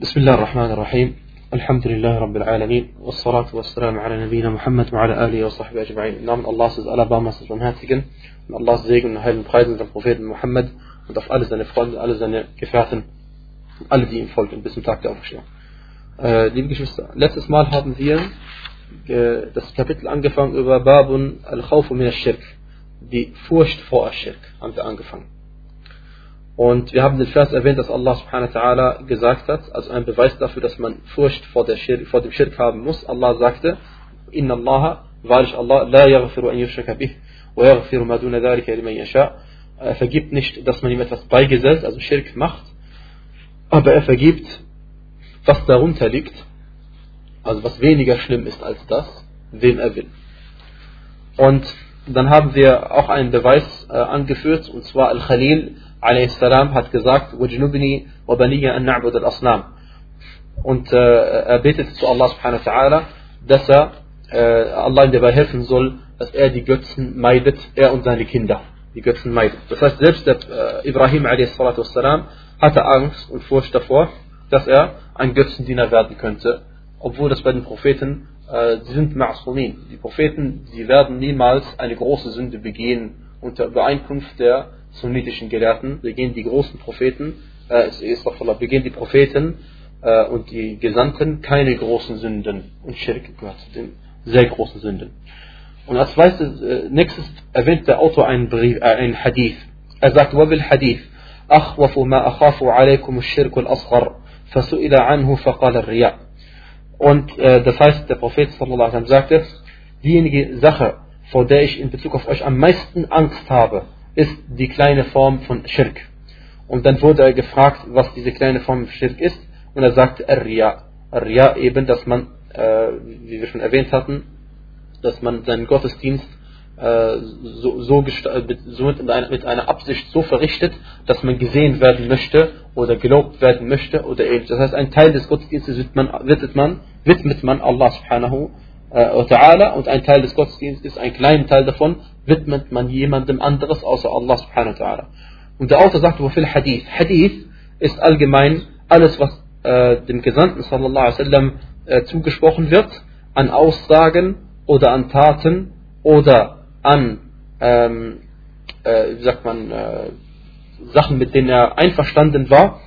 بسم الله الرحمن الرحيم. الحمد لله رب العالمين والصلاة والسلام على نبينا محمد وعلى آله وصحبه أجمعين. نعم الله سيد ألا باما سيد من هاتيكن الله سيد من هاي المقايد من القفيد محمد. ودف ألا زن إفقال ألا زن كفاث ألا دين فولك باسم تاكتا وفشيا دي بكش بس لات اسمال الحاضن فيها das Kapitel angefangen über Babun al-Khawfu min al-Shirk die Furcht vor al-Shirk haben wir angefangen. Und wir haben den Vers erwähnt, dass Allah subhanahu wa ta'ala gesagt hat, als ein Beweis dafür, dass man Furcht vor, Schirk, vor dem Schirk haben muss. Allah sagte, Inna Allah, wahrlich Allah, la yaghfiru an yushraka bih, wa yaghfiru ma duna dhalika liman yasha. Er vergibt nicht, dass man ihm etwas beigesetzt, also Schirk macht, aber er vergibt, was darunter liegt, also was weniger schlimm ist als das, wem er will. Und dann haben wir auch einen Beweis äh, angeführt, und zwar Al-Khalil, a.s. hat gesagt, وَجْنُبْنِي وَبَنِيَ أَن نَعْبُدَ الْأَصْنَامِ Und äh, er betet zu Allah subhanahu wa ta'ala, dass er äh, Allah ihm dabei helfen soll, dass er die Götzen meidet, er und seine Kinder, die Götzen meidet. Das heißt, selbst der äh, Ibrahim a.s. hatte Angst und Furcht davor, dass er ein Götzendiener werden könnte, obwohl das bei den Propheten, äh, sie sind Ma'asumin. Die Propheten, sie werden niemals eine große Sünde begehen unter Übereinkunft der sunnitischen Gelehrten, begehen die großen Propheten, äh, begehen die Propheten äh, und die Gesandten keine großen Sünden und Schirk gehört zu den sehr großen Sünden. Und als zweites, äh, nächstes erwähnt der Autor einen, Brief, äh, einen Hadith. Er sagt, وَبِالْ Hadith أخوف ما أخاف عليكم الشرك الأصغر فسئل عنه فقال الرياء und äh, das heißt, der Prophet sallallahu alaihi wasallam sagte, diejenige Sache, vor der ich in Bezug auf euch am meisten Angst habe, ist die kleine Form von Schirk. Und dann wurde er gefragt, was diese kleine Form von Schirk ist, und er sagte Ar-Riya. Ar-Riya eben, dass man, äh, wie wir schon erwähnt hatten, dass man seinen Gottesdienst äh, so, so, so mit, einer, mit, einer, Absicht so verrichtet, dass man gesehen werden möchte oder gelobt werden möchte oder ähnliches. Das heißt, ein Teil des Gottesdienstes widmet man, widmet man, widmet man Allah subhanahu ta'ala und ein Teil des Gottesdienstes, ein kleinen Teil davon, widmet man jemandem anderes außer Allah subhanahu wa. Und der Autor sagt, wofür Hadith? Hadith ist allgemein alles, was äh, dem Gesandten sallallahu alaihi wasallam äh, zugesprochen wird, an Aussagen oder an Taten oder an, ähm, äh, wie sagt man, äh, Sachen, mit denen er einverstanden war,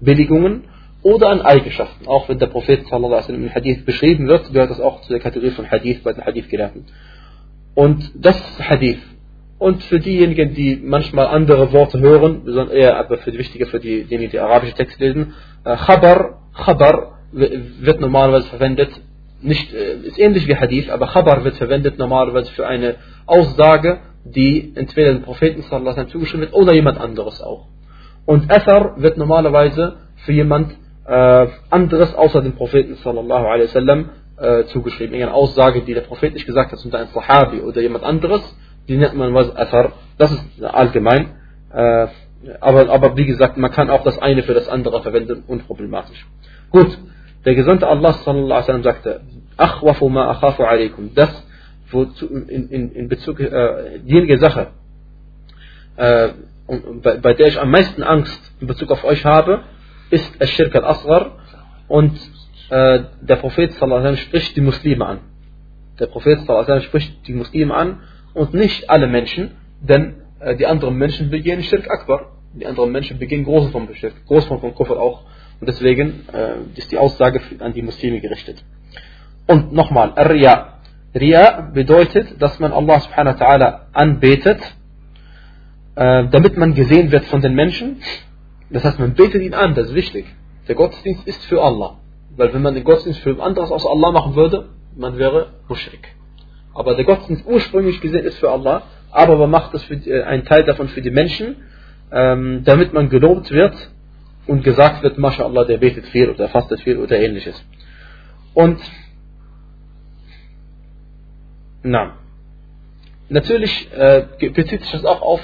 Billigungen oder an Eigenschaften. Auch wenn der Prophet im Hadith beschrieben wird, gehört das auch zu der Kategorie von Hadith bei den Hadith-Gelehrten. Und das ist Hadith. Und für diejenigen, die manchmal andere Worte hören, eher aber für die wichtiger für die, diejenigen, die arabische Texte lesen, äh, Khabar, Khabar wird normalerweise verwendet, nicht, äh, ist ähnlich wie Hadith, aber Khabar wird verwendet normalerweise für eine Aussage, die entweder dem Propheten zugeschrieben wird oder jemand anderes auch. Und Athar wird normalerweise für jemand äh, anderes außer dem Propheten sallallahu alaihi wasallam äh, zugeschrieben. Irgendeine Aussage, die der Prophet nicht gesagt hat, sondern ein Sahabi oder jemand anderes, die nennt man was Athar. Das ist allgemein. Äh, aber, aber wie gesagt, man kann auch das eine für das andere verwenden, unproblematisch. Gut, der Gesandte Allah sallallahu alaihi wasallam sagte, Akhwafu ma akhafu alaikum. Das, wozu, in, in, in Bezug, äh, diejenige Sache, äh, bei, bei der ich am meisten Angst in Bezug auf euch habe, ist Ash-Shirk al-Asghar und äh, der Prophet sallallahu spricht die Muslime an. Der Prophet sallallahu spricht die Muslime an und nicht alle Menschen, denn äh, die anderen Menschen begehen Shirk Akbar. Die anderen Menschen begehen große von Shirk, große Form von Kufr auch. Und deswegen äh, ist die Aussage an die Muslime gerichtet. Und nochmal, Riya. Riya bedeutet, dass man Allah subhanahu wa ta'ala anbetet, äh, damit man gesehen wird von den Menschen. Das heißt, man betet ihn an, das ist wichtig. Der Gottesdienst ist für Allah. Weil wenn man den Gottesdienst für anderes außer Allah machen würde, man wäre Mushrik. Aber der Gottesdienst ursprünglich gesehen ist für Allah, aber man macht das für äh, einen Teil davon für die Menschen, ähm, damit man gelobt wird und gesagt wird, MashaAllah, der betet viel oder fastet viel oder ähnliches. Und na, natürlich äh, bezieht sich das auch auf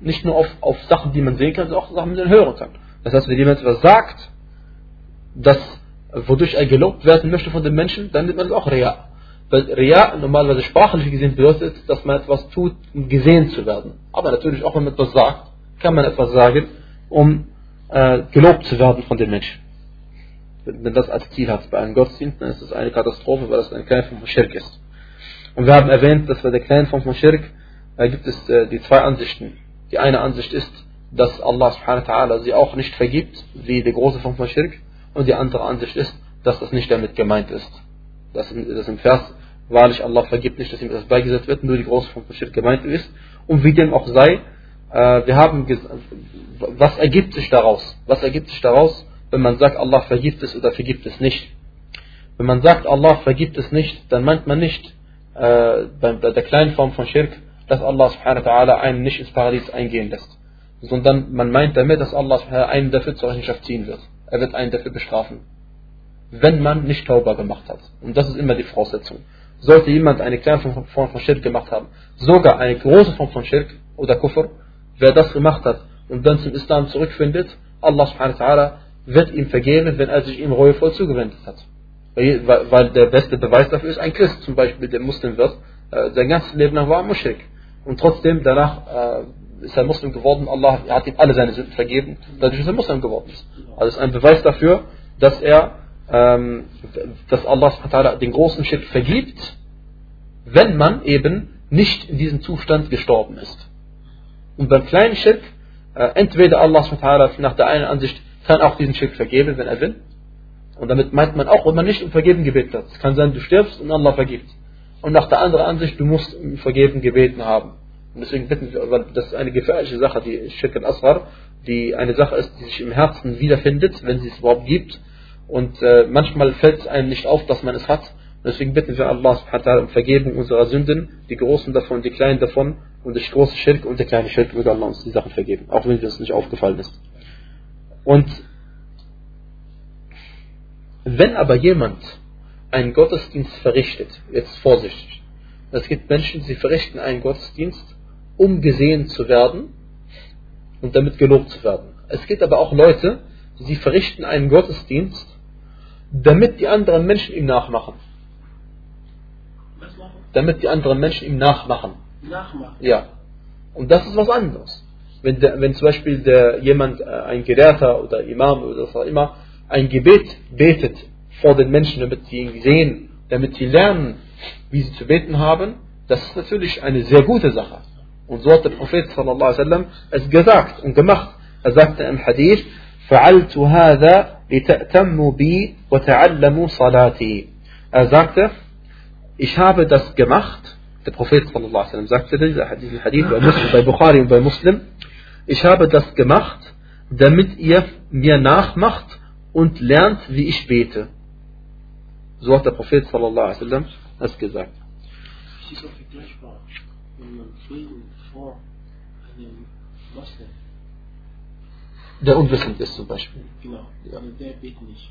nicht nur auf, auf Sachen, die man sehen kann, sondern auch Sachen, die man hören kann. Das heißt, wenn jemand etwas sagt, das wodurch er gelobt werden möchte von den Menschen, dann nennt man es auch Ria. Weil Ria normalerweise sprachlich gesehen bedeutet, dass man etwas tut, um gesehen zu werden. Aber natürlich auch, wenn man etwas sagt, kann man etwas sagen, um äh, gelobt zu werden von den Menschen. wenn man das als Ziel hat bei einem Gottesdienst, dann ist das eine Katastrophe, weil das eine kleine Form von Schirk ist. Und wir haben erwähnt, dass bei der kleinen Form von Schirk äh, gibt es äh, die zwei Ansichten. Die eine Ansicht ist, dass Allah subhanahu wa ta'ala sie auch nicht vergibt, wie die große Form von Schirk. Und die andere Ansicht ist, dass das nicht damit gemeint ist. Dass, dass im Vers wahrlich Allah vergibt nicht, dass ihm das beigesetzt wird, nur die große Form von Schirk gemeint ist. Und wie dem auch sei, äh, wir haben was ergibt sich daraus? Was ergibt sich daraus, wenn man sagt, Allah vergibt es oder vergibt es nicht? Wenn man sagt, Allah vergibt es nicht, dann meint man nicht äh, bei der kleinen Form von Schirk, dass Allah subhanahu wa ta'ala einen nicht ins Paradies eingehen lässt. Sondern man meint damit, dass Allah einen dafür zur Rechenschaft ziehen wird. Er wird einen dafür bestrafen. Wenn man nicht Tauber gemacht hat. Und das ist immer die Voraussetzung. Sollte jemand eine kleine Form von Schirk gemacht haben, sogar eine große Form von Schirk oder Kufr, wer das gemacht hat und dann zum Islam zurückfindet, Allah subhanahu wa wird ihm vergeben, wenn er sich ihm reuevoll zugewendet hat. Weil, der beste Beweis dafür ist ein Christ zum Beispiel, der Muslim wird, äh, sein ganzes Leben lang war Mushrik. Und trotzdem danach äh, ist er Muslim geworden, Allah hat ihm alle seine Sünden vergeben, dadurch ist er Muslim geworden. Also ist ein Beweis dafür, dass er, ähm, dass Allah den großen Schritt vergibt, wenn man eben nicht in diesem Zustand gestorben ist. Und beim kleinen Schirk, äh, entweder Allah nach der einen Ansicht kann auch diesen Schirk vergeben, wenn er will. Und damit meint man auch, wenn man nicht um Vergeben gebetet hat. Es kann sein, du stirbst und Allah vergibt. Und nach der anderen Ansicht, du musst Vergeben gebeten haben. Und deswegen bitten wir, weil das ist eine gefährliche Sache, die Schirk al-Asghar, die eine Sache ist, die sich im Herzen wiederfindet, wenn sie es überhaupt gibt. Und äh, manchmal fällt es einem nicht auf, dass man es hat. Und deswegen bitten wir Allah um Vergebung unserer Sünden, die großen davon, die kleinen davon und der große Schirk und der kleine Schirk würde Allah uns die Sachen vergeben, auch wenn uns nicht aufgefallen ist. Und wenn aber jemand einen Gottesdienst verrichtet, jetzt vorsichtig, es gibt Menschen, sie verrichten einen Gottesdienst, um gesehen zu werden und damit gelobt zu werden. Es gibt aber auch Leute, sie verrichten einen Gottesdienst, damit die anderen Menschen ihm nachmachen. Damit die anderen Menschen ihm nachmachen nachmachen. Ja. Und das ist was anderes. Wenn, der, wenn zum Beispiel der, jemand, äh, ein Gelehrter oder Imam oder was auch immer, ein Gebet betet vor den Menschen, damit sie ihn sehen, damit sie lernen, wie sie zu beten haben, das ist natürlich eine sehr gute Sache. Und so hat der Prophet sallallahu alaihi wasallam es gesagt und gemacht. Er sagte im Hadith, فعلت هذا لتأتموا بي وتعلموا صلاتي. Er sagte, ich habe das gemacht, der Prophet sallallahu alaihi wasallam sagte diesen Hadith bei, Muslim, bei Bukhari und bei Muslim, ich habe das gemacht, damit ihr mir nachmacht und lernt, wie ich bete. So hat der Prophet sallallahu alaihi wasallam das gesagt. Es ist auch vergleichbar, wenn man Frieden vor einem Moslem der unwissend ist zum Beispiel. Genau, ja. Also der betet nicht.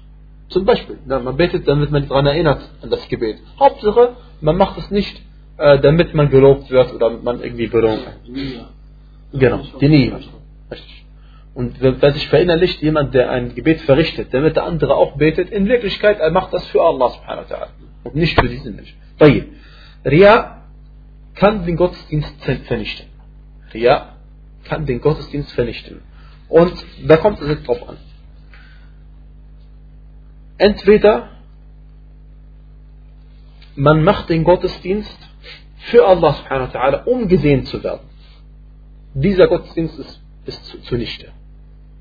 Zum Beispiel, man betet, damit man daran erinnert an das Gebet. Hauptsache, man macht es nicht äh, damit man gelobt wird oder damit man irgendwie Belohnung Genau, die Nia. Richtig. Und wer sich verinnerlicht, jemand, der ein Gebet verrichtet, damit der andere auch betet, in Wirklichkeit, er macht das für Allah subhanahu wa ta'ala und nicht für diesen Menschen. Ria kann den Gottesdienst vernichten. Ria kann den Gottesdienst vernichten. Und da kommt es jetzt drauf an. Entweder man macht den Gottesdienst für Allah subhanahu wa ta'ala, um gesehen zu werden. Dieser Gottesdienst ist, ist zunichte.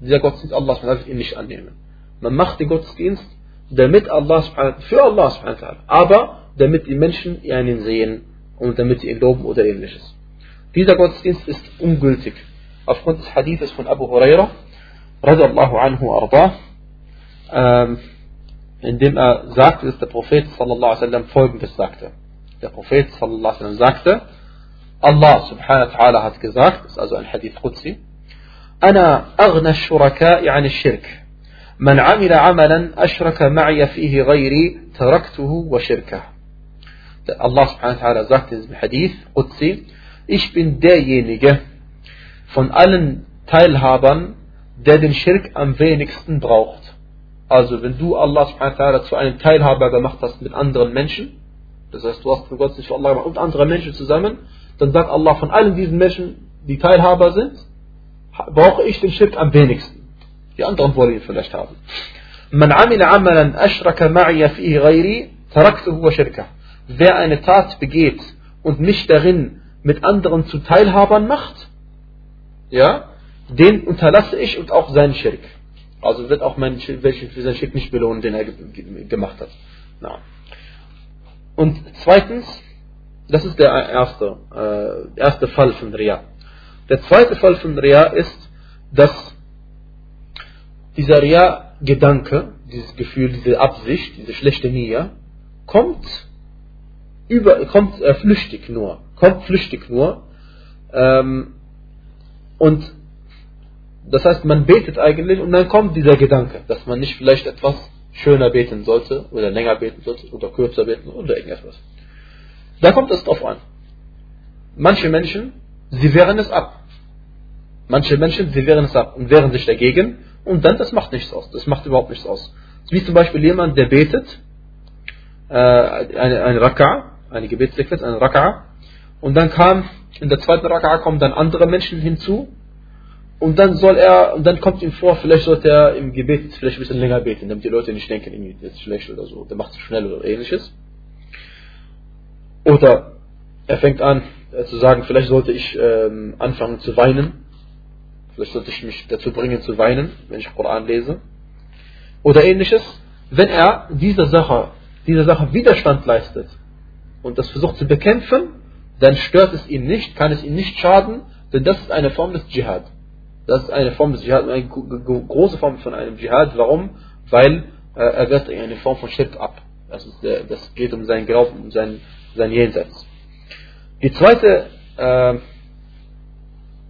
Dieser Gottesdienst, Allah wird ihn nicht annehmen. Man macht den Gottesdienst, damit Allah für Allah aber damit die Menschen ihn sehen und damit sie ihn loben oder ähnliches. Dieser Gottesdienst ist ungültig. Aufgrund des Hadithes von Abu Huraira, radiallahu anhu arda, ähm, in dem er sagte, dass der Prophet sallallahu alaihi folgendes sagte. Der Prophet sallallahu alaihi sagte, Allah subhanahu wa ta'ala hat gesagt, das ist also ein Hadith Qudsi, أنا أغنى الشركاء عن الشرك من عمل عملا أشرك معي فيه غيري تركته وشركه Allah subhanahu wa ta'ala sagt in diesem Hadith Qudsi, ich bin derjenige von allen Teilhabern, der den Schirk am wenigsten braucht. Also wenn du Allah subhanahu wa ta'ala zu einem Teilhaber gemacht hast mit anderen Menschen, das heißt, du hast den Gottesdienst für Allah gemacht und andere Menschen zusammen, dann sagt Allah von allen diesen Menschen, die Teilhaber sind, brauche ich den Schirk am wenigsten. Die anderen wollen ihn vielleicht haben. Man amila amalan ashraka ma'iya fihi ghairi, taraktuhu wa shirka. Wer eine Tat begeht und mich darin mit anderen zu Teilhabern macht, ja, den unterlasse ich und auch seinen Schirk. Also wird auch mein welchen für seinen Schirk nicht belohnen, den er gemacht hat. Na. Und zweitens, das ist der erste, äh, erste Fall von Ria. Der zweite Fall von Ria ist, dass dieser Ria-Gedanke, dieses Gefühl, diese Absicht, diese schlechte Nia, kommt über, kommt äh, flüchtig nur, kommt flüchtig nur. Ähm, und das heißt, man betet eigentlich und dann kommt dieser Gedanke, dass man nicht vielleicht etwas schöner beten sollte oder länger beten sollte oder kürzer beten oder irgendetwas. Da kommt es drauf an. Manche Menschen, sie wehren es ab. Manche Menschen, sie wehren es ab und wehren sich dagegen und dann, das macht nichts aus. Das macht überhaupt nichts aus. Wie zum Beispiel jemand, der betet, äh, eine, Raka, eine Gebetssequenz, eine Raka, und dann kam, in der zweiten Raka kommen dann andere Menschen hinzu, und dann soll er, und dann kommt ihm vor, vielleicht sollte er im Gebet vielleicht ein bisschen länger beten, damit die Leute nicht denken, irgendwie, ist schlecht oder so, der macht es schnell oder ähnliches. Oder er fängt an äh, zu sagen, vielleicht sollte ich ähm, anfangen zu weinen. Vielleicht sollte ich mich dazu bringen zu weinen, wenn ich Koran lese. Oder ähnliches. Wenn er dieser Sache, dieser Sache Widerstand leistet und das versucht zu bekämpfen, dann stört es ihn nicht, kann es ihm nicht schaden, denn das ist eine Form des Dschihad. Das ist eine Form des Dschihad, eine große Form von einem Dschihad. Warum? Weil äh, er wird in eine Form von Schirk ab. Äh, das geht um seinen Glauben, um sein, sein Jenseits. Die zweite, äh,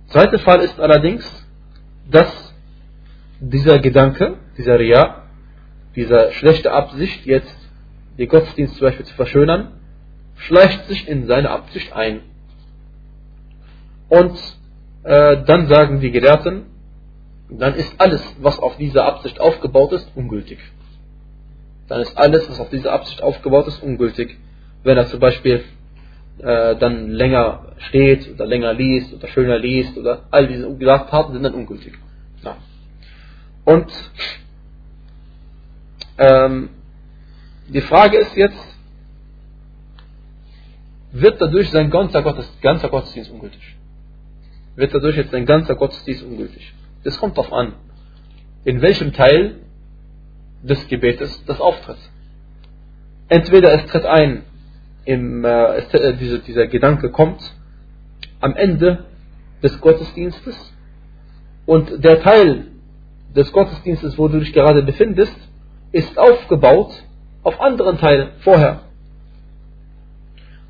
zweite Fall ist allerdings, dass dieser Gedanke, dieser Ria, dieser schlechte Absicht, jetzt den Gottesdienst zum Beispiel zu verschönern, schleicht sich in seine Absicht ein. Und äh, dann sagen die Gelehrten, dann ist alles, was auf dieser Absicht aufgebaut ist, ungültig. Dann ist alles, was auf dieser Absicht aufgebaut ist, ungültig. Wenn er zum Beispiel äh, dann länger steht oder länger liest oder schöner liest oder all diese Taten sind dann ungültig. Ja. Und ähm, die Frage ist jetzt, wird dadurch sein ganzer, Gottes, ganzer Gottesdienst ungültig? wird dadurch jetzt ein ganzer Gottesdienst ungültig. Das kommt darauf an, in welchem Teil des Gebetes das auftritt. Entweder es tritt ein, im, äh, äh, diese, dieser Gedanke kommt am Ende des Gottesdienstes und der Teil des Gottesdienstes, wo du dich gerade befindest, ist aufgebaut auf anderen Teilen vorher.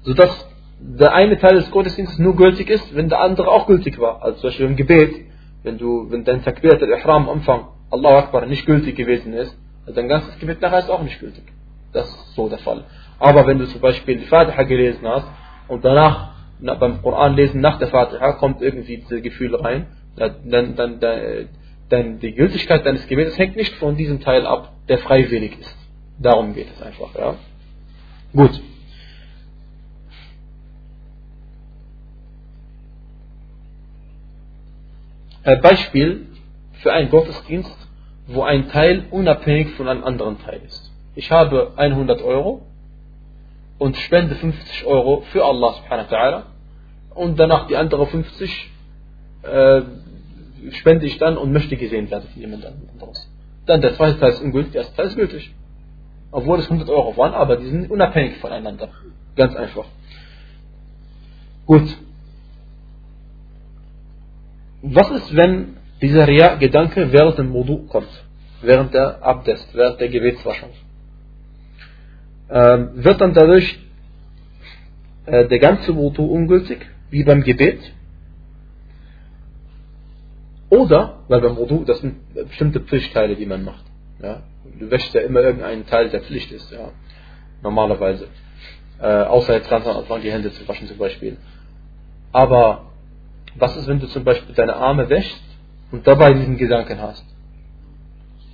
Sodass der eine Teil des Gottesdienstes nur gültig ist, wenn der andere auch gültig war. Also zum Beispiel im Gebet, wenn du, wenn dein Takbir al-Ihram am Anfang, Allahu Akbar, nicht gültig gewesen ist, also dein ganzes Gebet nachher ist auch nicht gültig. Das ist so der Fall. Aber wenn du zum Beispiel die Fatiha gelesen hast und danach na, beim Koran lesen nach der Fatiha kommt irgendwie diese Gefühle rein, dann, dann, dann, dann die Gültigkeit deines Gebetes hängt nicht von diesem Teil ab, der freiwillig ist. Darum geht es einfach. Ja. Gut. Äh, Beispiel für einen Gottesdienst, wo ein Teil unabhängig von einem anderen Teil ist. Ich habe 100 Euro und spende 50 Euro für Allah subhanahu wa ta'ala und danach die andere 50 äh, spende ich dann und möchte gesehen werden von jemand anderes. Dann der zweite Teil ist ungültig, der erste Teil ist gültig. Obwohl es 100 Euro waren, aber die sind unabhängig voneinander. Ganz einfach. Gut, was ist, wenn dieser Ria-Gedanke während dem Wudu kommt? Während der Abdest, während der Gebetswaschung? Ähm, wird dann dadurch äh, der ganze Wudu ungültig, wie beim Gebet? Oder, weil beim Wudu, das sind bestimmte Pflichtteile, die man macht. Ja? Du wäschst ja immer irgendeinen Teil, der Pflicht ist, ja? normalerweise. Äh, außer jetzt ganz am Anfang die Hände zu waschen zum Beispiel. Aber was ist, wenn du zum Beispiel deine Arme wäschst und dabei diesen Gedanken hast?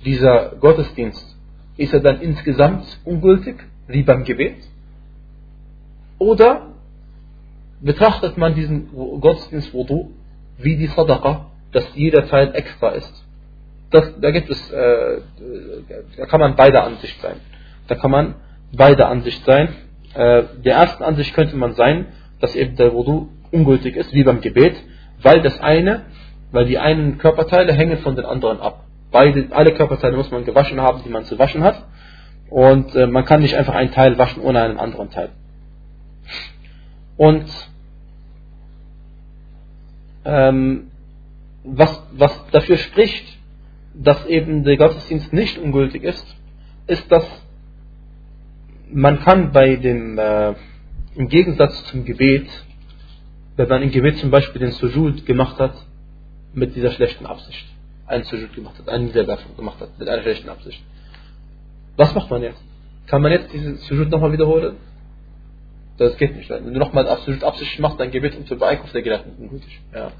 Dieser Gottesdienst, ist er dann insgesamt ungültig, wie beim Gebet? Oder betrachtet man diesen Gottesdienst Wudu wie die Sadaqa, dass jeder Teil extra ist? das, da gibt es, äh, da kann man beider Ansicht sein. Da kann man beider Ansicht sein. Äh, der ersten Ansicht könnte man sein, dass eben der Wudu ungültig ist, wie beim Gebet, weil das eine, weil die einen Körperteile hängen von den anderen ab. Beide, alle Körperteile muss man gewaschen haben, die man zu waschen hat. Und äh, man kann nicht einfach einen Teil waschen ohne einen anderen Teil. Und ähm, was, was dafür spricht, dass eben der Gottesdienst nicht ungültig ist, ist, dass man kann bei dem, äh, im Gegensatz zum Gebet, wenn man im Gebet zum Beispiel den Sujud gemacht hat, mit dieser schlechten Absicht, einen Sujud gemacht hat, einen Niederwerfung gemacht hat, mit einer schlechten Absicht. Was macht man jetzt? Kann man jetzt diesen Sujud nochmal wiederholen? Das geht nicht. Wenn du nochmal Sujud Absicht machst, dein Gebet und zur Beeinkunft der Gedanken ungültig. Ja.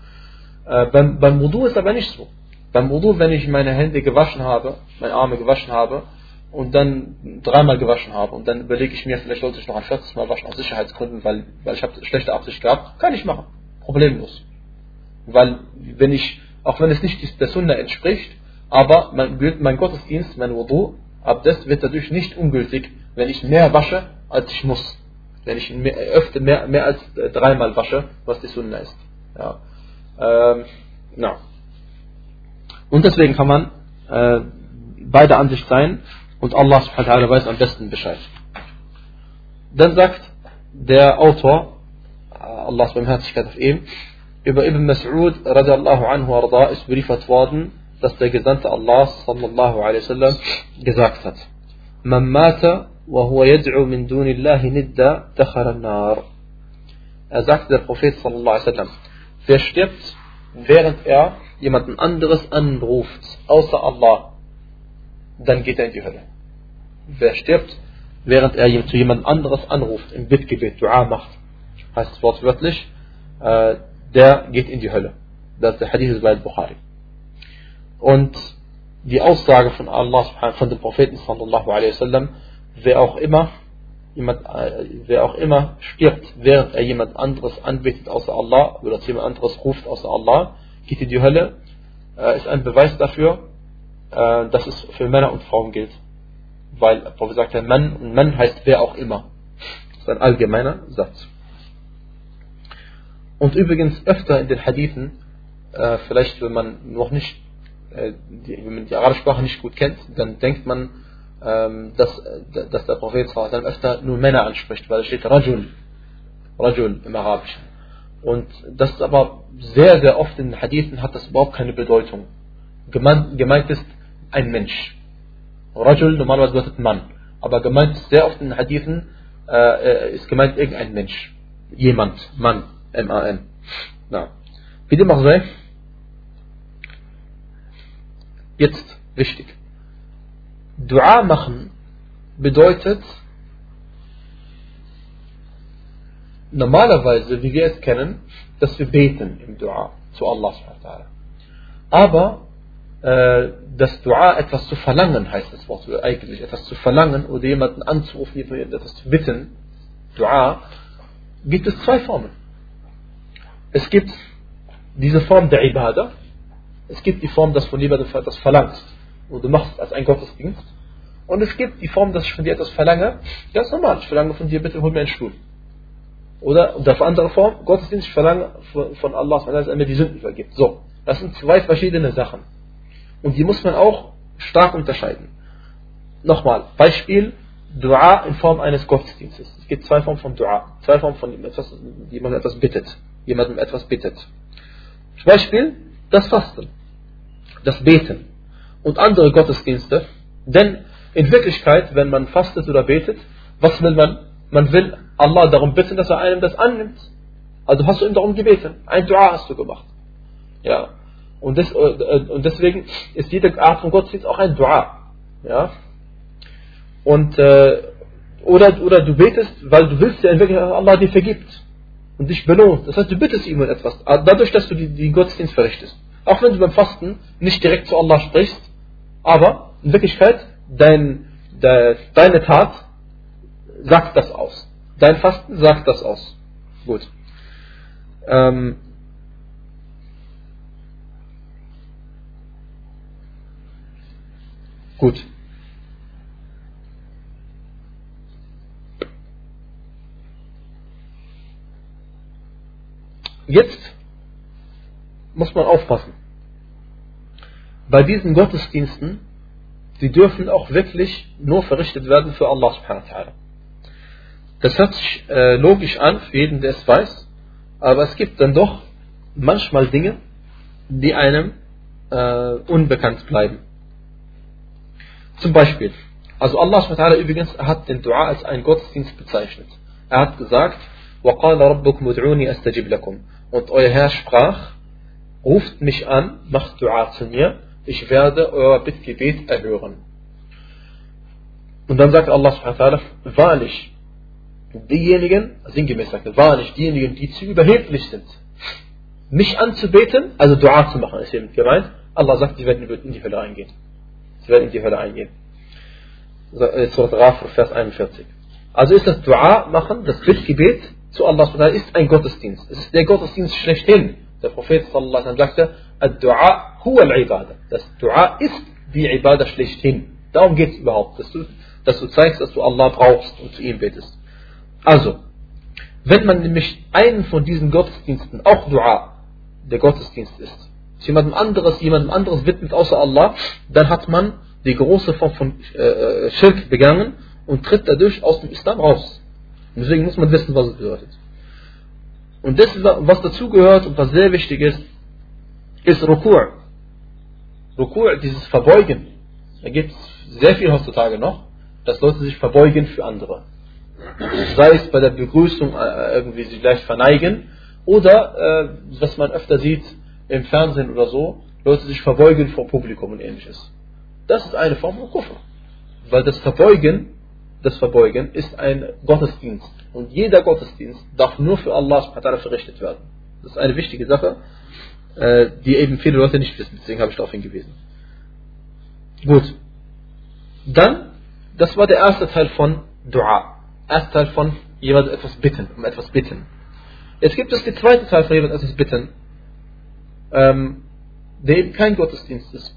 Äh, beim, beim Wudu ist aber nicht so. Beim Wudu, wenn ich meine Hände gewaschen habe, meine Arme gewaschen habe und dann dreimal gewaschen habe und dann überlege ich mir, vielleicht sollte ich noch ein viertes Mal waschen aus Sicherheitsgründen, weil, weil ich habe schlechte Absicht gehabt, kann ich machen. Problemlos. Weil wenn ich, auch wenn es nicht der Sunna entspricht, aber mein, mein Gottesdienst, mein Wudu, ab das wird dadurch nicht ungültig, wenn ich mehr wasche, als ich muss. Wenn ich mehr, öfter mehr, mehr als dreimal wasche, was die Sunna ist. Ja. Ähm, ja. Und deswegen kann man äh, beider Ansicht sein und Allah subhanahu wa weiß am besten Bescheid. Dann sagt der Autor, äh, Allahs Barmherzigkeit auf ihm, über Ibn Mas'ud radiallahu anhu arda ist beriefert worden, dass der Gesandte Allah sallallahu alaihi wasallam gesagt hat, Man mata wa huwa yad'u min dunillahi nidda dakhara an-nar. Er sagte der Prophet sallallahu alaihi wasallam, wer stirbt, während er jemanden anderes anruft, außer Allah, dann geht er in die Hölle. Wer stirbt, während er zu jemand anderes anruft, im Bittgebet, Dua macht, heißt es wortwörtlich, äh, der geht in die Hölle. Das ist der Hadith bei Bukhari. Und die Aussage von Allah, von dem Propheten sallallahu alaihi wasallam, wer auch immer jemand, äh, wer auch immer stirbt, während er jemand anderes anbetet außer Allah oder zu jemand anderes ruft außer Allah, geht in die Hölle, äh, ist ein Beweis dafür, äh, dass es für Männer und Frauen gilt. Weil der Prophet sagt, Mann und Mann heißt wer auch immer. Das ist ein allgemeiner Satz. Und übrigens öfter in den Hadithen, äh, vielleicht wenn man noch nicht, äh, die, wenn man die arabische Sprache nicht gut kennt, dann denkt man, ähm, dass, dass der Prophet dann öfter nur Männer anspricht, weil es steht Rajul, Rajul im Arabischen. Und das ist aber sehr, sehr oft in den Hadithen hat das überhaupt keine Bedeutung. Gemeint, gemeint ist ein Mensch. Rajul normalerweise bedeutet Mann. Aber gemeint ist sehr oft in den Hadithen äh, äh ist gemeint irgendein Mensch. Jemand, Mann, M-A-N. Wie dem auch sei. Jetzt wichtig. Dua machen bedeutet normalerweise, wie wir es kennen, dass wir beten im Dua zu Allah. Aber äh, das Dua etwas zu verlangen heißt das Wort eigentlich, etwas zu verlangen oder jemanden anzurufen, etwas zu bitten, Dua, gibt es zwei Formen. Es gibt diese Form der Ibadah, es gibt die Form, dass von jemandem etwas verlangst und du machst als ein Gottesdienst. Und es gibt die Form, dass ich von dir etwas verlange, ganz normal, ich verlange von dir, bitte hol mir einen Stuhl. Oder, und auf andere Form, Gottesdienst, ich verlange von Allah, dass er mir die Sünden vergibt. So, das sind zwei verschiedene Sachen. Und die muss man auch stark unterscheiden. Nochmal, Beispiel, Dua in Form eines Gottesdienstes. Es gibt zwei Formen von Dua. Zwei Formen von etwas, jemandem etwas bittet. Jemandem etwas bittet. Beispiel, das Fasten. Das Beten. Und andere Gottesdienste. Denn in Wirklichkeit, wenn man fastet oder betet, was will man? Man will Allah darum bitten, dass er einem das annimmt. Also hast du ihm darum gebeten. Ein Dua hast du gemacht. Ja. Und, des, äh, und deswegen ist jede Art von Gottesdienst auch ein Dua. Ja. Und, äh, oder, oder du betest, weil du willst ja in Wirklichkeit, dass Allah dir vergibt und dich belohnt. Das heißt, du bittest ihm um etwas, dadurch, dass du die Gottesdienst verrichtest. Auch wenn du beim Fasten nicht direkt zu Allah sprichst, aber in Wirklichkeit dein, de, deine Tat sagt das aus. Dein Fasten sagt das aus. Gut. Ähm, Gut. Jetzt muss man aufpassen. Bei diesen Gottesdiensten, die dürfen auch wirklich nur verrichtet werden für Allah subhanahu wa ta'ala. Das hört sich äh, logisch an, für jeden, der es weiß, aber es gibt dann doch manchmal Dinge, die einem äh, unbekannt bleiben. Zum Beispiel, also Allah subhanahu übrigens hat den Dua als einen Gottesdienst bezeichnet. Er hat gesagt, وَقَالَ رَبُّكُمُ ادْعُونِي أَسْتَجِبْ لَكُمْ Und euer Herr sprach, ruft mich an, macht Dua zu mir, ich werde euer Bittgebet erhören. Und dann sagt Allah subhanahu wahrlich, diejenigen, sinngemäß sagt wahrlich diejenigen, die zu überheblich sind, mich anzubeten, also Dua zu machen, ist hiermit gemeint, Allah sagt, sie werden in die Hölle eingehen. Sie werden in die Hölle eingehen. Äh, Surat Ghafir, Vers 41. Also ist das Dua machen, das Bittgebet zu Allah ist ein Gottesdienst. Es ist der Gottesdienst schlechthin. Der Prophet alaihi sagte, Ad-Dua huwa al-Ibadah. Das Dua ist die Ibadah schlechthin. Darum geht es überhaupt, dass du, dass du zeigst, dass du Allah brauchst und zu ihm betest. Also, wenn man nämlich einen von diesen Gottesdiensten, auch Dua, der Gottesdienst ist, jemandem anderes, jemandem anderes widmet außer Allah, dann hat man die große Form von äh, äh, Schirk begangen und tritt dadurch aus dem Islam raus. Deswegen muss man wissen, was es bedeutet. Und das, was dazugehört und was sehr wichtig ist, ist Rukur. Rukur, dieses Verbeugen. Da gibt es sehr viel heutzutage noch, dass Leute sich verbeugen für andere. Sei es bei der Begrüßung äh, irgendwie sich leicht verneigen oder, äh, was man öfter sieht im Fernsehen oder so, Leute sich verbeugen vor Publikum und ähnliches. Das ist eine Form von Kufr. Weil das Verbeugen, das Verbeugen ist ein Gottesdienst. Und jeder Gottesdienst darf nur für Allah verrichtet werden. Das ist eine wichtige Sache, äh, die eben viele Leute nicht wissen. Deswegen habe ich darauf hingewiesen. Gut. Dann, das war der erste Teil von Dua. Erster Teil von jemand etwas bitten, um etwas bitten. Jetzt gibt es den zweiten Teil von jemand etwas bitten, ähm, der eben kein Gottesdienst ist.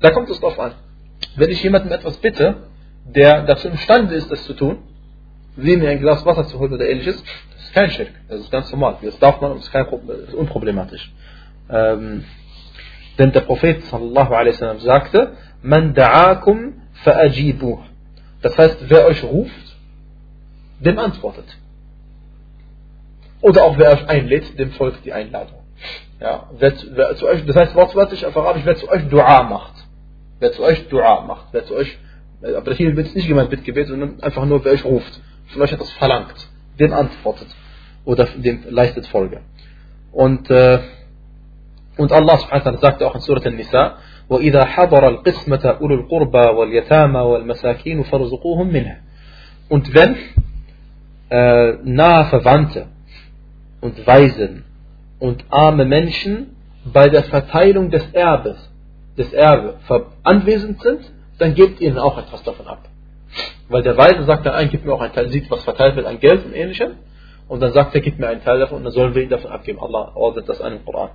Da kommt es drauf an. Wenn ich jemandem etwas bitte, der dazu imstande ist, das zu tun, wie mir ein Glas Wasser zu holen oder ähnliches, das ist kein Schirk. Das ist ganz normal. Das darf man und Problem, ist unproblematisch. Ähm, denn der Prophet sallallahu alaihi wasallam sagte, Man da'akum fa'ajibuh. Das heißt, wer euch ruft, dem antwortet. Oder auch wer euch einlädt, dem folgt die Einladung. Ja, wer, wer zu euch, das heißt wortwörtlich auf Arabisch, wer zu euch Dua macht. Wer zu euch Dua macht. Wer zu euch, aber hier wird es nicht gemeint mit Gebet, sondern einfach nur, wer euch ruft. Von euch etwas verlangt. Dem antwortet. Oder dem leistet Folge. Und, äh, und Allah subhanahu wa sagt auch in Surah An-Nisa, وإذا حضر القسمة أولو القربى واليتامى والمساكين فارزقوهم منه. Und wenn äh, nahe Verwandte und Weisen und arme Menschen bei der Verteilung des Erbes, des Erbe anwesend sind, dann gebt ihnen auch etwas davon ab. Weil der Weise sagt dann, ein, gib mir auch einen Teil, sieht, was verteilt wird an Geld und ähnlichem, und dann sagt er, gib mir einen Teil davon und dann sollen wir ihn davon abgeben. Allah ordnet das an im Koran.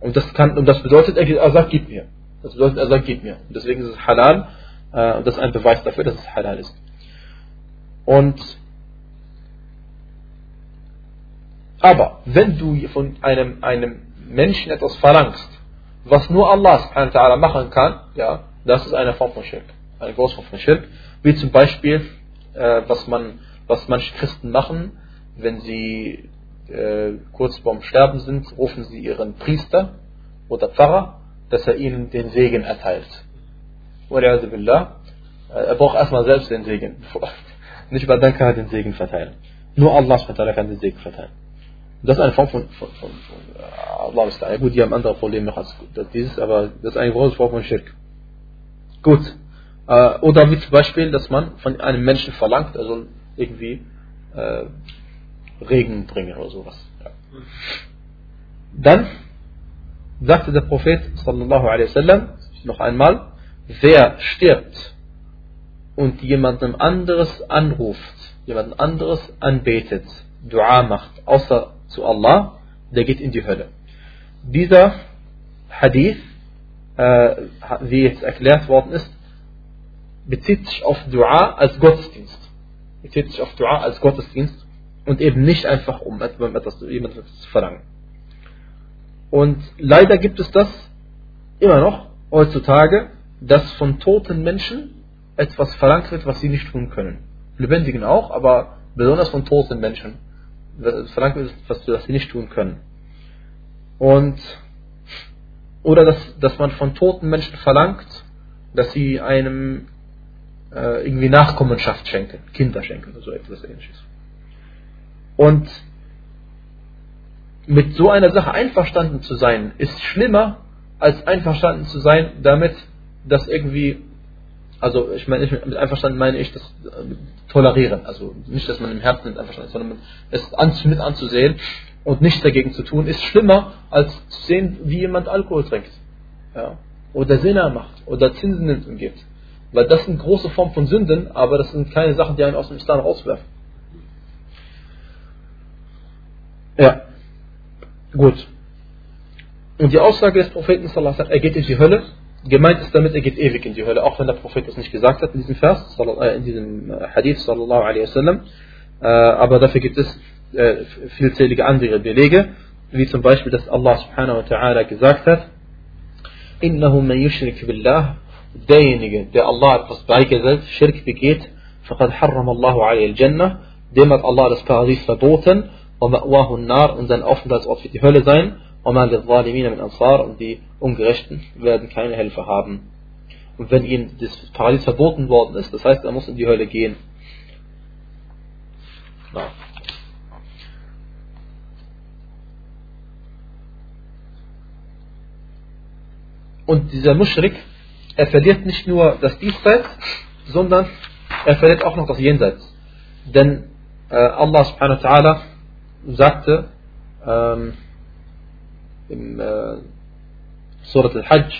Und das, kann, und das bedeutet, er sagt, gib mir. Das bedeutet, er sagt, gib mir. Und deswegen ist es halal, äh, und das ist ein Beweis dafür, dass es halal ist. Und Aber wenn du von einem, einem Menschen etwas verlangst, was nur Allah machen kann, ja, das ist eine Form von Schirk. Eine große Form von Schirk. Wie zum Beispiel, äh, was, man, was manche Christen machen, wenn sie äh, kurz vorm Sterben sind, rufen sie ihren Priester oder Pfarrer, dass er ihnen den Segen erteilt. Billah. Äh, er braucht erstmal selbst den Segen. Nicht über dann kann er den Segen verteilen. Nur Allah kann den Segen verteilen. Das ist eine Form von, von, von, von äh, Allah. Gut, die haben andere Probleme noch als dieses, aber das ist eine große Form von Schirk. Gut. Äh, oder wie zum Beispiel, dass man von einem Menschen verlangt, er soll irgendwie äh, Regen bringen oder sowas. Ja. Dann sagte der Prophet sallallahu alaihi wasallam noch einmal, wer stirbt und jemandem anderes anruft, jemand anderes anbetet, Dua macht, außer zu Allah, der geht in die Hölle. Dieser Hadith äh, wie jetzt erklärt worden ist, bezieht sich auf Dua als Gottesdienst. Bezieht sich auf Dua als Gottesdienst und eben nicht einfach um etwas, jemandem zu verlangen. Und leider gibt es das immer noch heutzutage, dass von toten Menschen etwas verlangt wird, was sie nicht tun können. Lebendigen auch, aber besonders von toten Menschen verlangt wird, was sie nicht tun können. Und oder dass, dass man von toten Menschen verlangt, dass sie einem äh, irgendwie Nachkommenschaft schenken, Kinder schenken oder so etwas ähnliches. Und mit so einer Sache einverstanden zu sein, ist schlimmer, als einverstanden zu sein, damit das irgendwie, also ich meine, mit einverstanden meine ich das äh, tolerieren, also nicht, dass man im Herzen nicht einverstanden ist, sondern es mit anzusehen und nichts dagegen zu tun, ist schlimmer, als zu sehen, wie jemand Alkohol trinkt. Ja. Oder Sinner macht, oder Zinsen nimmt und gibt. Weil das sind große Formen von Sünden, aber das sind keine Sachen, die einen aus dem Islam rauswerfen. Ja. Gut. Und die Aussage des Propheten, er geht in die Hölle, gemeint ist damit, er geht ewig in die Hölle, auch wenn der Prophet das nicht gesagt hat in diesem Vers, äh, in diesem äh, Hadith, sallallahu alaihi wasallam. Äh, aber dafür gibt es äh, vielzählige andere Belege, wie zum Beispiel, dass Allah subhanahu wa ta'ala gesagt hat, Innahu man yushrik billah, derjenige, der Allah etwas beigesetzt, Schirk begeht, faqad harram Allahu alayhi al-Jannah, dem hat Allah das Paradies verboten, wa ma'wahu nar und sein Aufenthaltsort wird die Hölle sein, wa ma lil-zalimina ansar und die Ungerechten werden keine Hilfe haben. Und wenn ihm das Paradies verboten worden ist, das heißt, er muss in die Hölle gehen. No. Und dieser Muschrik, er verliert nicht nur das Diesseits, sondern er verliert auch noch das Jenseits. Denn äh, Allah subhanahu wa ta'ala sagte ähm, im äh, Surat al-Hajj,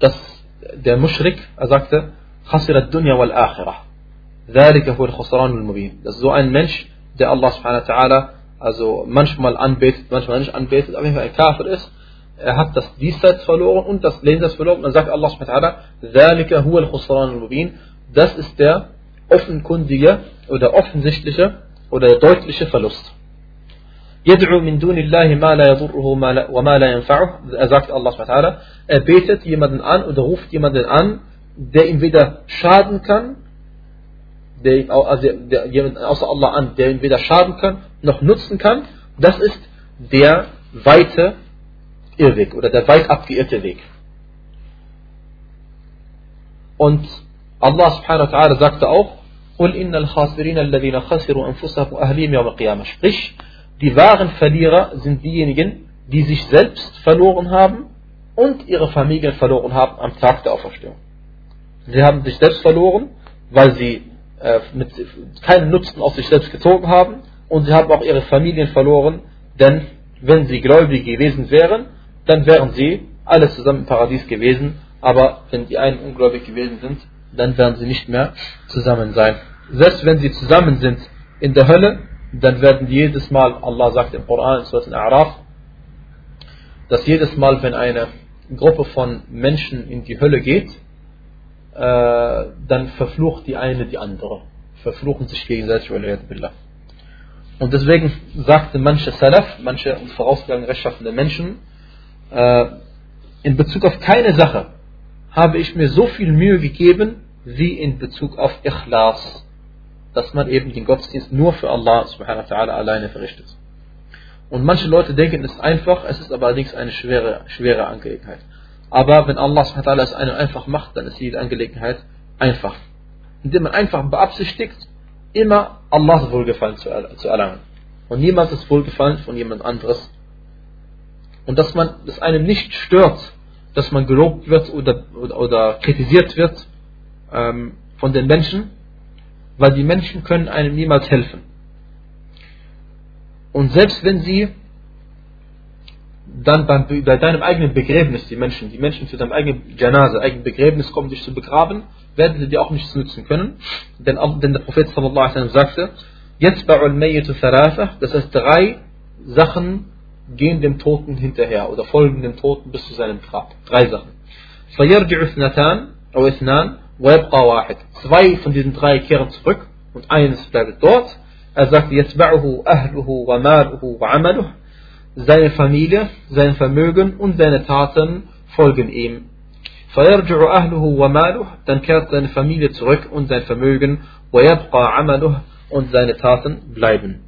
dass der Mushrik, er sagte, خسر الدنيا والآخرة ذلك هو الخسران المبين das ist so ein Mensch der Allah subhanahu wa ta'ala also manchmal anbetet manchmal nicht anbetet aber wenn er ein Kafir ist er hat das Diesseits verloren und das Jenseits verloren dann sagt Allah subhanahu wa ta'ala ذلك هو الخسران المبين das ist der offenkundige oder offensichtliche oder deutliche Verlust. يدعو من دون الله ما لا يضره وما لا ينفعه er sagt Allah subhanahu er betet jemanden an oder ruft jemanden an der ihm weder schaden kann der, also der, jemand außer Allah an der ihm weder schaden kann noch nutzen kann das ist der weite Irrweg oder der weit abgeirrte Weg und Allah subhanahu wa ta'ala sagte auch قل إن الخاسرين الذين خسروا أنفسهم وأهليهم يوم القيامة sprich die wahren Verlierer sind diejenigen die sich selbst verloren haben und ihre Familien verloren haben am Tag der Auferstehung sie haben sich selbst verloren weil sie äh, mit keinen Nutzen aus sich selbst gezogen haben und sie haben auch ihre Familien verloren denn wenn sie gläubig gewesen wären dann wären sie alle zusammen im Paradies gewesen aber wenn die einen ungläubig gewesen sind dann werden sie nicht mehr zusammen sein. Selbst wenn sie zusammen sind in der Hölle, dann werden jedes Mal, Allah sagt im Koran, in Surat Al-A'raf, dass jedes Mal, wenn eine Gruppe von Menschen in die Hölle geht, äh, dann verflucht die eine die andere. Verfluchen sich gegenseitig. Und deswegen sagte manche Salaf, manche uns vorausgegangene rechtschaffende Menschen, äh, in Bezug auf keine Sache habe ich mir so viel Mühe gegeben, wie in Bezug auf Ikhlas, dass man eben den Gottesdienst nur für Allah subhanahu wa ta'ala alleine verrichtet. Und manche Leute denken, es ist einfach, es ist aber allerdings eine schwere, schwere Angelegenheit. Aber wenn Allah subhanahu wa ta'ala es einem einfach macht, dann ist jede Angelegenheit einfach. Indem man einfach beabsichtigt, immer Allahs Wohlgefallen zu, erlangen. Und niemand ist Wohlgefallen von jemand anderes. Und dass man, dass einem nicht stört, dass man gelobt wird oder, oder, oder kritisiert wird ähm, von den Menschen, weil die Menschen können einem niemals helfen. Und selbst wenn sie dann beim, bei deinem eigenen Begräbnis, die Menschen, die Menschen zu deinem eigenen Janase, eigenen Begräbnis kommen, dich zu begraben, werden sie dir auch nichts nützen können. Denn, denn der Prophet sallallahu alaihi sagte, jetzt bei das heißt drei Sachen gehen dem Toten hinterher oder folgen dem Toten bis zu seinem Grab. Drei Sachen. Zwei von diesen drei kehren zurück und eines bleibt dort. Er sagt, seine Familie, sein Vermögen und seine Taten folgen ihm. Dann kehrt seine Familie zurück und sein Vermögen und seine Taten bleiben.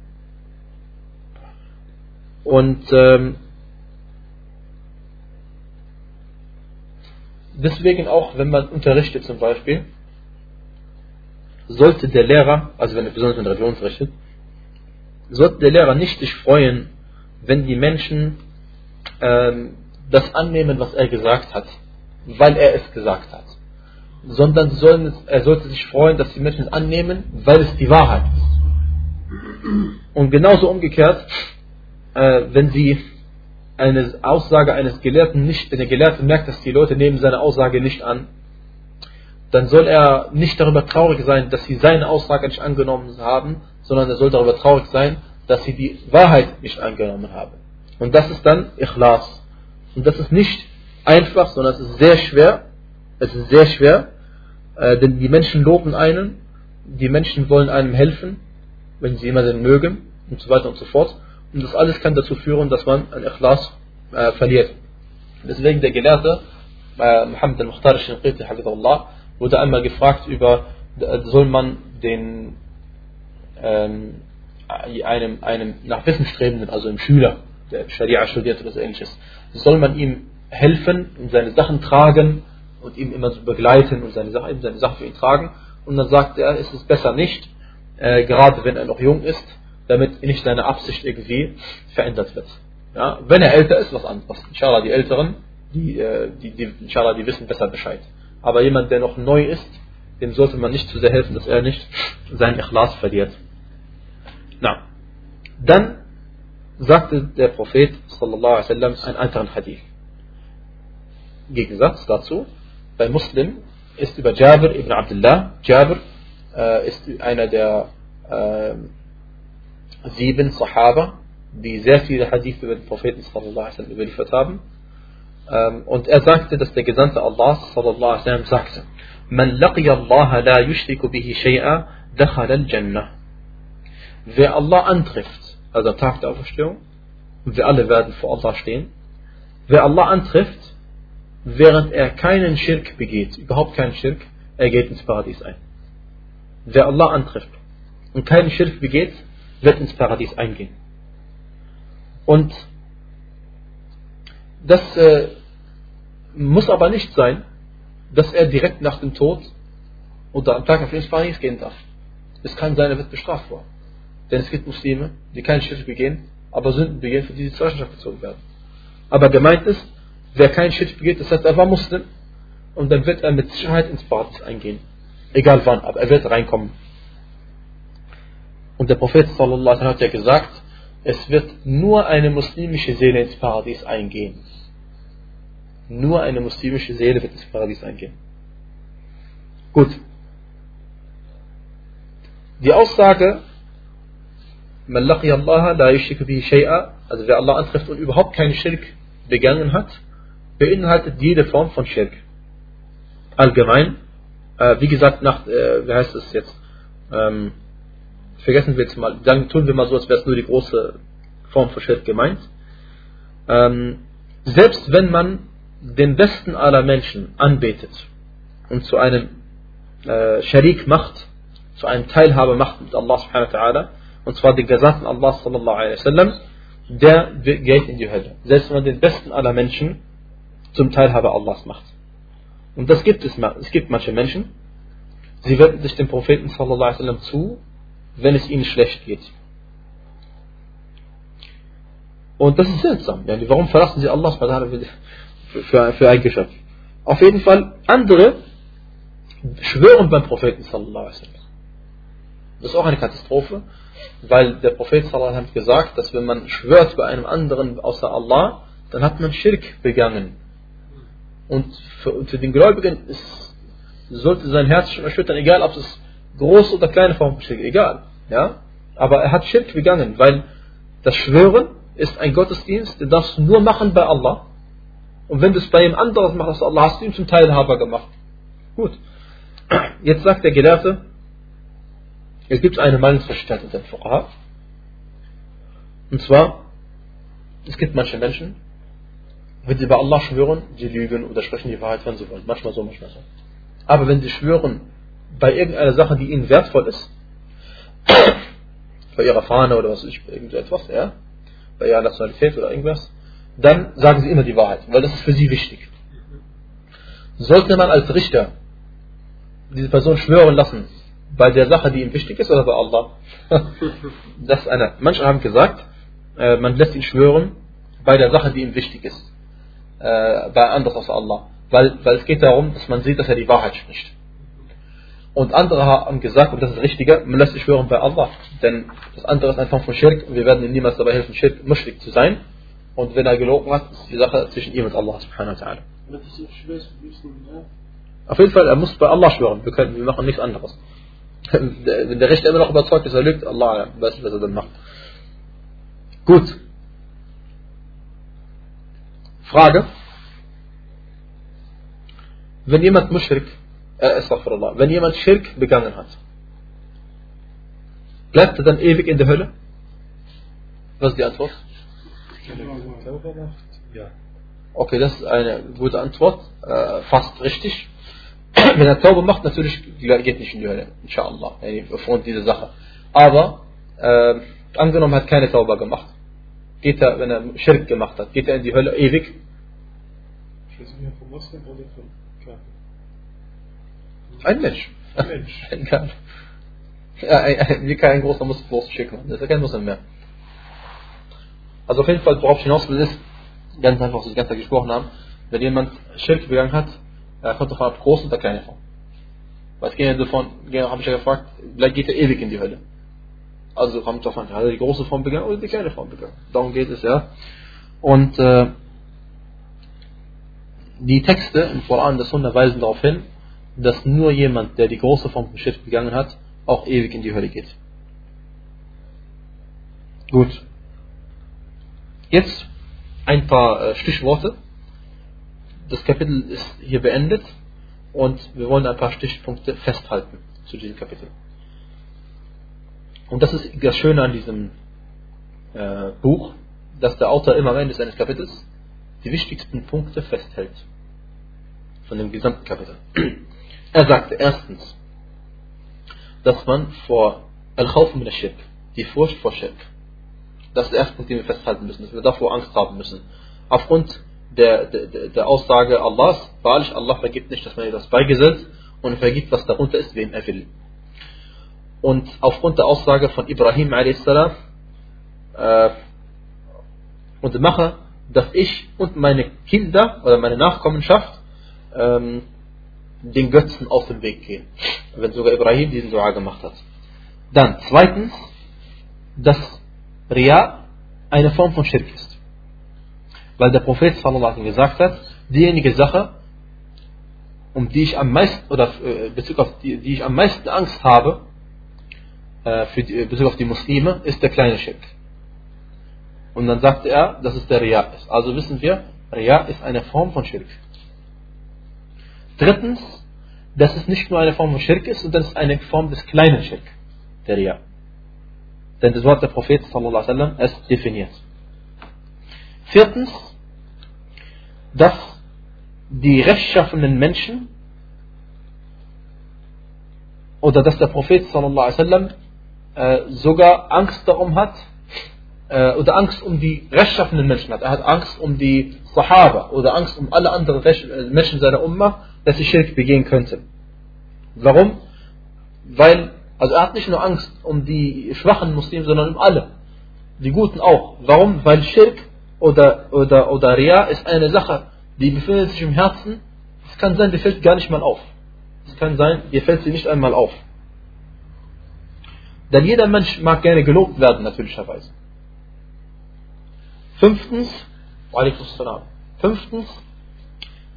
Und ähm, deswegen auch, wenn man unterrichtet zum Beispiel, sollte der Lehrer, also wenn er besonders mit Religion unterrichtet, sollte der Lehrer nicht sich freuen, wenn die Menschen ähm, das annehmen, was er gesagt hat, weil er es gesagt hat. Sondern sollen, er sollte sich freuen, dass die Menschen es annehmen, weil es die Wahrheit ist. Und genauso umgekehrt, äh, wenn sie eine Aussage eines Gelehrten nicht, der Gelehrte merkt, dass die Leute nehmen seine Aussage nicht an, dann soll er nicht darüber traurig sein, dass sie seine Aussage nicht angenommen haben, sondern er soll darüber traurig sein, dass sie die Wahrheit nicht angenommen haben. Und das ist dann Ikhlas. Und das ist nicht einfach, sondern es ist sehr schwer. Es ist sehr schwer, äh, denn die Menschen loben einen, die Menschen wollen einem helfen, wenn sie jemanden mögen und so weiter und so fort. Und das alles kann dazu führen, dass man ein Ikhlas äh, verliert. Deswegen der Gelehrte, äh, Muhammad al-Mukhtar al-Shinqiti, wurde einmal gefragt über, soll man den, ähm, einem, einem nach Wissen strebenden, also einem Schüler, der Scharia studiert oder so ähnliches, soll man ihm helfen und seine Sachen tragen und ihm immer so begleiten und seine Sachen, seine Sachen für ihn tragen. Und dann sagt er, ist es besser nicht, äh, gerade wenn er noch jung ist, damit nicht seine Absicht irgendwie verändert wird. Ja, wenn er älter ist, was anderes. Inshallah, die Älteren, die, äh, die, die, inshallah, die wissen besser Bescheid. Aber jemand, der noch neu ist, dem sollte man nicht zu sehr helfen, dass er nicht sein Ikhlas verliert. Na, dann sagte der Prophet sallallahu alaihi wasallam einen anderen Hadith. Gegensatz dazu, bei Muslim ist über Jabir ibn Abdullah, Jabir äh, ist einer der äh, sieben Sahaba, die sehr viele Hadith über den Propheten sallallahu überliefert haben. Ähm, und er sagte, dass der Gesandte Allah sallallahu alaihi sagte, Man laqiya Allah la yushriku bihi shay'a, dakhala al-Jannah. Wer Allah antrifft, also am Tag der Auferstehung, und wir alle werden vor Allah stehen, wer Allah antrifft, während er keinen Schirk begeht, überhaupt keinen Schirk, er geht ins Paradies ein. Wer Allah antrifft und keinen Schirk begeht, wird ins Paradies eingehen. Und das äh, muss aber nicht sein, dass er direkt nach dem Tod oder am Tag auf ins Paradies gehen darf. Es kann sein, er wird bestraft worden. Denn es gibt Muslime, die keinen Schirk begehen, aber Sünden begehen, für die sie zur Rechenschaft gezogen werden. Aber gemeint ist, wer keinen Schirk begeht, das heißt, er war Muslim und dann wird er mit Sicherheit ins Paradies eingehen. Egal wann, aber er wird reinkommen. Und der Prophet sallallahu hat ja gesagt, es wird nur eine muslimische Seele ins Paradies eingehen. Nur eine muslimische Seele wird ins Paradies eingehen. Gut. Die Aussage, Man Allah la also wer Allah antrifft und überhaupt keinen Schirk begangen hat, beinhaltet jede Form von Schirk. Allgemein, äh, wie gesagt, nach, äh, wie heißt es jetzt, ähm, vergessen wir jetzt mal, dann tun wir mal so, als wäre es nur die große Form von Schirk gemeint. Ähm, selbst wenn man den besten aller Menschen anbetet und zu einem äh, Sharik macht, zu einem Teilhaber macht mit Allah subhanahu wa ta'ala, und zwar den Gesandten Allah sallallahu alaihi wasallam, der geht in die Hölle. Selbst wenn man den besten aller Menschen zum Teilhaber Allahs macht. Und das gibt es, es gibt manche Menschen, sie wenden sich dem Propheten sallallahu alaihi wasallam zu, wenn es ihnen schlecht geht. Und das ist seltsam. Warum verlassen sie Allah für, ein Geschöpf? Auf jeden Fall, andere schwören beim Propheten sallallahu alaihi wasallam. Das ist auch eine Katastrophe, weil der Prophet sallallahu alaihi wasallam hat gesagt, dass wenn man schwört bei einem anderen außer Allah, dann hat man Schirk begangen. Und für, für den Gläubigen ist, sollte sein Herz schon erschüttern, egal ob es große oder kleine Form von Schirk, egal. Ja? Aber er hat Schirk begangen, weil das Schwören ist ein Gottesdienst, den darfst du nur machen bei Allah. Und wenn du es bei jemand anderes machst Allah, hast du ihn zum Teilhaber gemacht. Gut. Jetzt sagt der Gelehrte, es gibt eine Meinungsverschiedenheit unter den Fuqaha. Und zwar, es gibt manche Menschen, wenn sie bei Allah schwören, sie lügen oder sprechen die Wahrheit, wenn sie wollen. Manchmal so, manchmal so. Aber wenn sie schwören bei irgendeiner Sache, die ihnen wertvoll ist, bei ihrer Fahne oder was weiß ich, irgendetwas, ja, bei ihrer Nationalität oder irgendwas, dann sagen sie immer die Wahrheit, weil das ist für sie wichtig. Sollte man als Richter diese Person schwören lassen, bei der Sache, die ihm wichtig ist, oder bei Allah? das ist eine. Manche haben gesagt, äh, man lässt ihn schwören bei der Sache, die ihm wichtig ist äh, bei anders als Allah. Weil, weil es geht darum, dass man sieht, dass er die Wahrheit spricht. Und andere haben gesagt, und das ist das Richtige, man lässt sich schwören bei Allah. Denn das andere ist ein Form von Schirk und wir werden ihm niemals dabei helfen, Schirk muschrik zu sein. Und wenn er gelogen hat, ist die Sache zwischen ihm und Allah subhanahu wa ta'ala. Auf jeden Fall, er muss bei Allah schwören. Wir, können, wir machen nichts anderes. Wenn der Richter immer noch überzeugt ist, er lügt, Allah weiß nicht, was er dann macht. Gut. Frage. Wenn jemand Mushrik, äh, wenn jemand Schirk begangen hat, bleibt er dann ewig in der Hölle? Was ist die Antwort? Okay, das ist eine gute Antwort, äh, fast richtig. Wenn er Taube macht, natürlich geht nicht in die Hölle, inshallah, aufgrund dieser Sache. Aber äh, angenommen hat keine Taube gemacht, geht er, wenn er Schirk gemacht hat, geht er in die Hölle ewig? Sprechen wir von Moslem oder von Kafir? Ein Mensch. Ein Mensch. Ein Kafir. Ja, ein, wie kein großer Muslim bloß Schirk machen. Das ist ja kein Muslim mehr. Also auf jeden Fall, worauf ich hinaus will, ist, ganz einfach, was wir die ganze Zeit gesprochen haben, wenn jemand Schirk begangen hat, er kommt davon ab, groß oder kleine Form. Weil es geht ja davon, habe ich ja gefragt, vielleicht geht er ewig in die Hölle. Also kommt davon, hat er die große Form begangen oder die kleine Form begangen. Darum geht es ja. Und äh, die Texte im Koran der Sunna weisen darauf hin, dass nur jemand, der die große Form von Schrift begangen hat, auch ewig in die Hölle geht. Gut. Jetzt ein paar äh, Stichworte. Das Kapitel ist hier beendet und wir wollen ein paar Stichpunkte festhalten zu diesem Kapitel. Und das ist das Schöne an diesem äh, Buch, dass der Autor immer am Ende seines Kapitels die wichtigsten Punkte festhält von dem gesamten Kapitel. Er sagte erstens, dass man vor Al-Khawf min Shirk, die Furcht vor Shirk, das ist der erste Punkt, den wir festhalten müssen, dass wir davor Angst haben müssen. Aufgrund der, der, der Aussage Allahs, wahrlich Allah vergibt nicht, dass man etwas beigesetzt und vergibt, was darunter ist, wem er will. Und aufgrund der Aussage von Ibrahim a.s. Äh, und mache, dass ich und meine Kinder oder meine Nachkommenschaft ähm, den Götzen aus dem Weg gehen. Wenn sogar Ibrahim diesen Dua gemacht hat. Dann zweitens, dass Ria eine Form von Schirk ist. Weil der Prophet sallallahu gesagt hat, diejenige Sache, um die ich am meisten, oder äh, Bezug auf die, die ich am meisten Angst habe, äh, für die, Bezug auf die Muslime, ist der kleine Schirk. Und dann sagte er, dass es der Ria ist. Also wissen wir, Ria ist eine Form von Schirk. Drittens, dass es nicht nur eine Form von Schirk ist, sondern es ist eine Form des kleinen Schirk, der Ria. Denn das Wort der Prophet wasallam es definiert. Viertens, dass die rechtschaffenen Menschen oder dass der Prophet wasallam äh, sogar Angst darum hat äh, oder Angst um die rechtschaffenen Menschen hat. Er hat Angst um die Sahaba oder Angst um alle anderen äh, Menschen seiner Ummah, dass sie Schirk begehen könnten. Warum? Weil, also er hat nicht nur Angst um die schwachen Muslime, sondern um alle. Die Guten auch. Warum? Weil Schirk oder, oder, oder Ria ist eine Sache, die befindet sich im Herzen. Es kann sein, die fällt gar nicht mal auf. Es kann sein, dir fällt sie nicht einmal auf. Denn jeder Mensch mag gerne gelobt werden, natürlicherweise. Fünftens, Fünftens,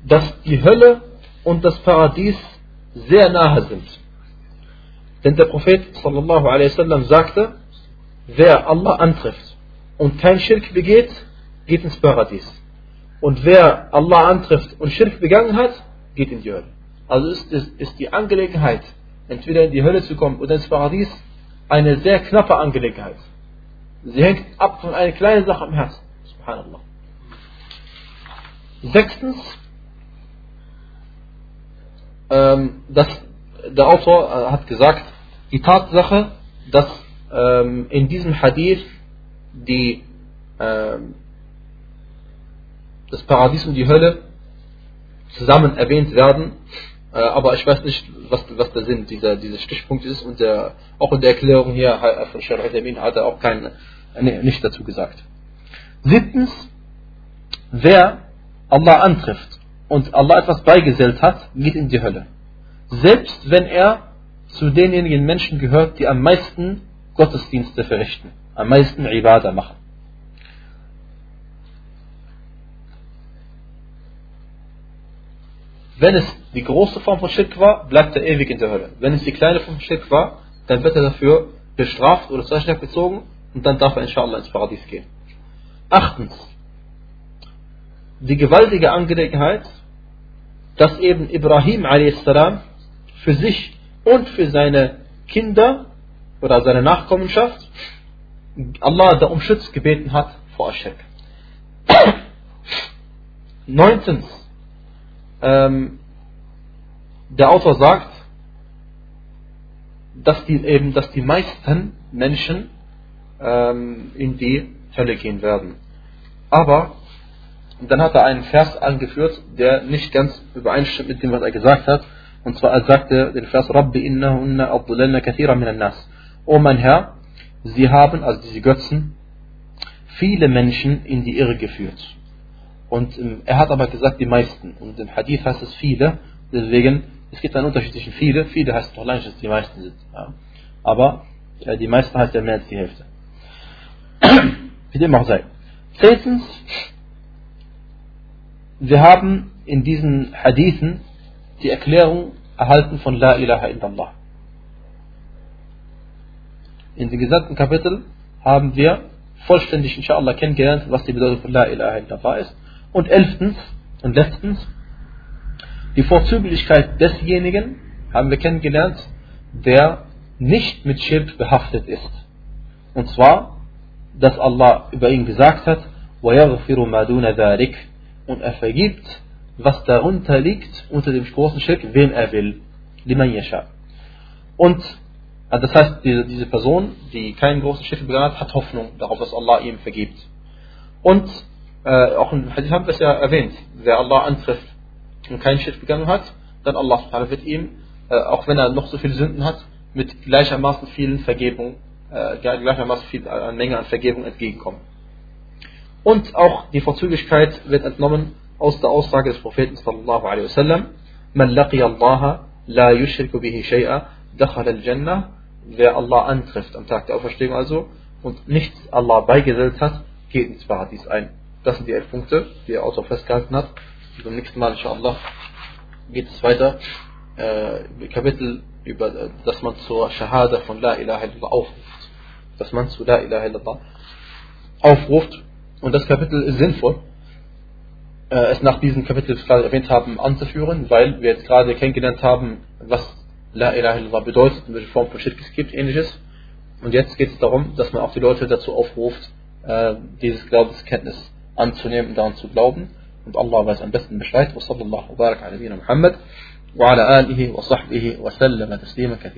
dass die Hölle und das Paradies sehr nahe sind. Denn der Prophet sallallahu alaihi wasallam sagte, wer Allah antrifft und kein Schirk begeht, geht ins Paradies. Und wer Allah antrifft und Schirk begangen hat, geht in die Hölle. Also ist, ist, ist die Angelegenheit, entweder in die Hölle zu kommen oder ins Paradies, eine sehr knappe Angelegenheit. Sie hängt ab von einer kleinen Sache am Herzen. Subhanallah. Sechstens, ähm, dass der Autor äh, hat gesagt, die Tatsache, dass ähm, in diesem Hadith die, ähm, das Paradies und die Hölle zusammen erwähnt werden, äh, aber ich weiß nicht, was, was der Sinn dieser, dieser Stichpunkt ist und der, auch in der Erklärung hier von Sheikh Al-Amin hat er auch kein, nee, nicht dazu gesagt. Siebtens, wer Allah antrifft und Allah etwas beigesellt hat, geht in die Hölle. Selbst wenn er zu denjenigen Menschen gehört, die am meisten Gottesdienste verrichten, am meisten Ibadah machen. Wenn es die große Form von Schirk war, bleibt er ewig in der Hölle. Wenn es die kleine Form von Schirk war, dann wird er dafür bestraft oder zur Rechenschaft gezogen und dann darf er inshallah ins Paradies gehen. Achtens, die gewaltige Angelegenheit, dass eben Ibrahim a.s. für sich und für seine Kinder oder seine Nachkommenschaft Allah da um Schutz gebeten hat vor Aschek. Neuntens, ähm, der Autor sagt, dass die eben, dass die meisten Menschen ähm, in die Hölle gehen werden. Aber dann hat er einen Vers angeführt, der nicht ganz übereinstimmt mit dem, was er gesagt hat. Und zwar er sagte den Vers Rabbi innahunna abdulanna kathira minan nas. O mein Herr, sie haben, also diese Götzen, viele Menschen in die Irre geführt. Und ähm, er hat aber gesagt, die meisten. Und im Hadith heißt es viele. Deswegen, es gibt einen Unterschied zwischen viele. Viele heißt doch allein, dass die meisten sind. Ja. Aber äh, die meisten heißt ja mehr als die Hälfte. Wie dem auch sei. Zehntens, wir haben in diesen Hadithen die Erklärung erhalten von La ilaha illallah. In dem gesamten Kapitel haben wir vollständig inshallah kennengelernt, was die Bedeutung von La ilaha illallah ist. Und elftens und letztens, die Vorzüglichkeit desjenigen haben wir kennengelernt, der nicht mit Schirk behaftet ist. Und zwar, dass Allah über ihn gesagt hat, وَيَغْفِرُ مَا دُونَ ذَلِكَ und er vergibt, was darunter liegt, unter dem großen Schirk, wem er will. Liman yasha. Und äh, das heißt, diese, diese Person, die keinen großen Schirk begangen hat, hat Hoffnung darauf, dass Allah ihm vergibt. Und äh, auch im Hadith haben wir es ja erwähnt, wer Allah antrifft und keinen Schritt begangen hat, dann Allah wird ihm, äh, auch wenn er noch so viele Sünden hat, mit gleichermaßen vielen Vergebung, äh, gleichermaßen viel äh, Menge an Vergebung entgegenkommen. Und auch die Vorzüglichkeit wird entnommen aus der Aussage des Propheten sallallahu alaihi wasallam, Man laqiya Allah la yushriku bihi shay'a, dakhal al-Jannah, wer Allah antrifft am Tag der Auferstehung also und nichts Allah beigesellt hat, geht ins Paradies ein. Das sind die elf Punkte, die der Autor festgehalten hat. Und beim nächsten Mal, inshallah, geht es weiter. Äh, Kapitel über, dass man zur Shahada von La ilaha illallah aufruft. Dass man zu La ilaha illallah aufruft. Und das Kapitel ist sinnvoll, äh, es nach diesem Kapitel, das wir gerade erwähnt haben, anzuführen, weil wir jetzt gerade kennengelernt haben, was La ilaha illallah bedeutet, in welcher Form von Shirk es gibt, ähnliches. Und jetzt geht es darum, dass man auch die Leute dazu aufruft, äh, dieses Glaubenskenntnis anzunehmen und daran zu glauben. Und Allah weiß am besten Bescheid. Wa sallallahu wa barak ala Muhammad wa ala alihi wa sahbihi wa kathira.